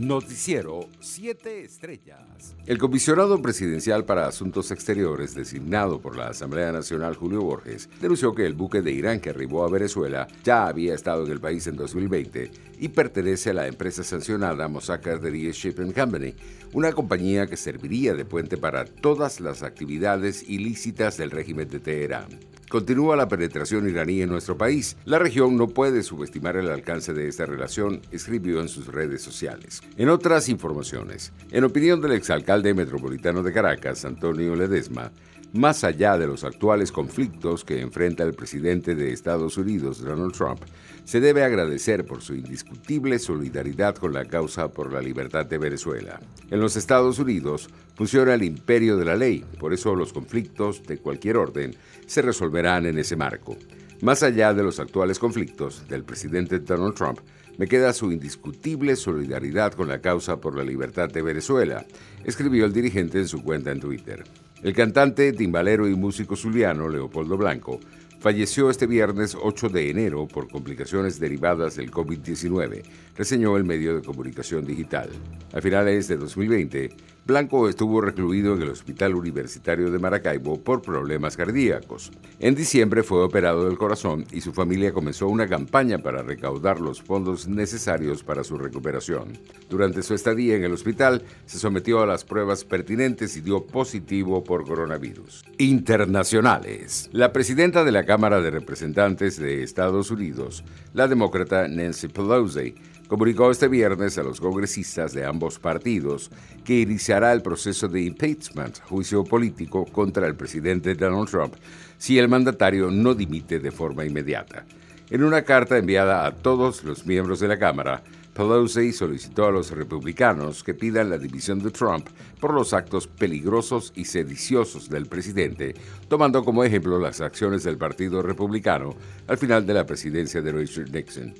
Noticiero 7 Estrellas. El comisionado presidencial para Asuntos Exteriores, designado por la Asamblea Nacional Julio Borges, denunció que el buque de Irán que arribó a Venezuela ya había estado en el país en 2020 y pertenece a la empresa sancionada Mossack Cardería Shipping Company, una compañía que serviría de puente para todas las actividades ilícitas del régimen de Teherán. Continúa la penetración iraní en nuestro país. La región no puede subestimar el alcance de esta relación, escribió en sus redes sociales. En otras informaciones, en opinión del exalcalde metropolitano de Caracas, Antonio Ledesma, más allá de los actuales conflictos que enfrenta el presidente de Estados Unidos, Donald Trump, se debe agradecer por su indiscutible solidaridad con la causa por la libertad de Venezuela. En los Estados Unidos funciona el imperio de la ley, por eso los conflictos de cualquier orden se resolverán en ese marco. Más allá de los actuales conflictos del presidente Donald Trump, me queda su indiscutible solidaridad con la causa por la libertad de Venezuela, escribió el dirigente en su cuenta en Twitter. El cantante, timbalero y músico zuliano Leopoldo Blanco falleció este viernes 8 de enero por complicaciones derivadas del COVID-19, reseñó el medio de comunicación digital. A finales de 2020, Blanco estuvo recluido en el Hospital Universitario de Maracaibo por problemas cardíacos. En diciembre fue operado del corazón y su familia comenzó una campaña para recaudar los fondos necesarios para su recuperación. Durante su estadía en el hospital, se sometió a las pruebas pertinentes y dio positivo por coronavirus. Internacionales. La presidenta de la Cámara de Representantes de Estados Unidos, la demócrata Nancy Pelosi, comunicó este viernes a los congresistas de ambos partidos que iniciará el proceso de impeachment, juicio político contra el presidente Donald Trump, si el mandatario no dimite de forma inmediata. En una carta enviada a todos los miembros de la Cámara, Pelosi solicitó a los republicanos que pidan la división de Trump por los actos peligrosos y sediciosos del presidente, tomando como ejemplo las acciones del Partido Republicano al final de la presidencia de Richard Nixon.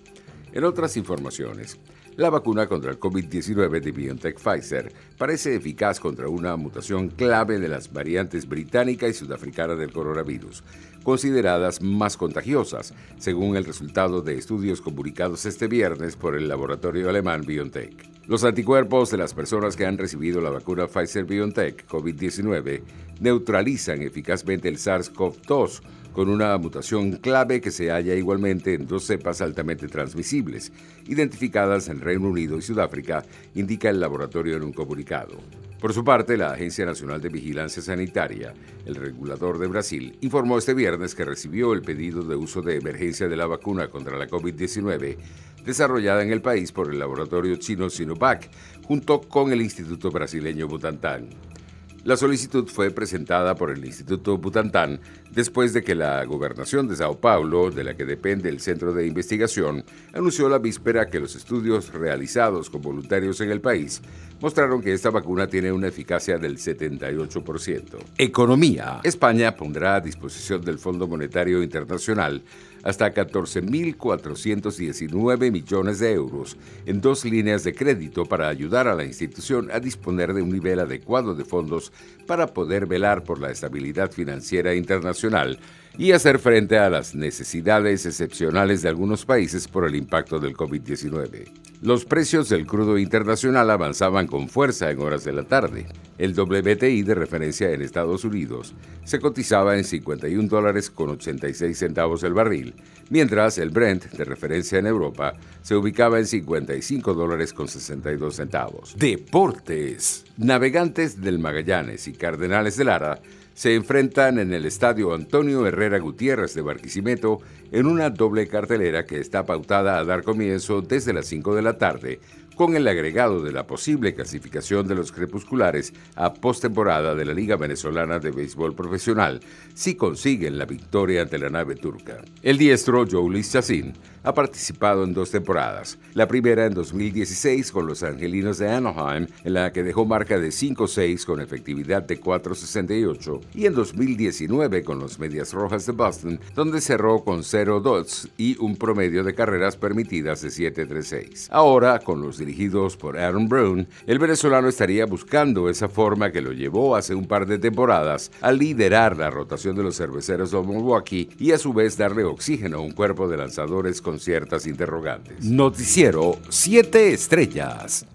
En otras informaciones, la vacuna contra el COVID-19 de BioNTech Pfizer parece eficaz contra una mutación clave de las variantes británica y sudafricana del coronavirus, consideradas más contagiosas, según el resultado de estudios comunicados este viernes por el laboratorio alemán BioNTech. Los anticuerpos de las personas que han recibido la vacuna Pfizer BioNTech COVID-19 neutralizan eficazmente el SARS-CoV-2 con una mutación clave que se halla igualmente en dos cepas altamente transmisibles, identificadas en Reino Unido y Sudáfrica, indica el laboratorio en un comunicado. Por su parte, la Agencia Nacional de Vigilancia Sanitaria, el regulador de Brasil, informó este viernes que recibió el pedido de uso de emergencia de la vacuna contra la COVID-19 desarrollada en el país por el laboratorio chino Sinovac, junto con el Instituto Brasileño Butantan. La solicitud fue presentada por el Instituto Butantan después de que la gobernación de Sao Paulo, de la que depende el centro de investigación, anunció la víspera que los estudios realizados con voluntarios en el país mostraron que esta vacuna tiene una eficacia del 78%. Economía. España pondrá a disposición del Fondo Monetario Internacional hasta 14.419 millones de euros en dos líneas de crédito para ayudar a la institución a disponer de un nivel adecuado de fondos para poder velar por la estabilidad financiera internacional y hacer frente a las necesidades excepcionales de algunos países por el impacto del COVID-19. Los precios del crudo internacional avanzaban con fuerza en horas de la tarde. El WTI de referencia en Estados Unidos se cotizaba en 51 dólares con 86 centavos el barril, mientras el Brent de referencia en Europa se ubicaba en 55 dólares con 62 centavos. Deportes. Navegantes del Magallanes y Cardenales de Lara se enfrentan en el estadio Antonio Herrera Gutiérrez de Barquisimeto en una doble cartelera que está pautada a dar comienzo desde las 5 de la tarde con el agregado de la posible clasificación de los crepusculares a postemporada de la Liga Venezolana de Béisbol Profesional si consiguen la victoria ante la nave turca. El diestro Luis Chacín ha participado en dos temporadas, la primera en 2016 con los Angelinos de Anaheim, en la que dejó marca de 5-6 con efectividad de 4.68, y en 2019 con los Medias Rojas de Boston, donde cerró con 0 dots y un promedio de carreras permitidas de 7.36. Ahora, con los dirigidos por Aaron Brown, el venezolano estaría buscando esa forma que lo llevó hace un par de temporadas a liderar la rotación de los cerveceros de Milwaukee y a su vez darle oxígeno a un cuerpo de lanzadores con ciertas interrogantes. Noticiero 7 Estrellas.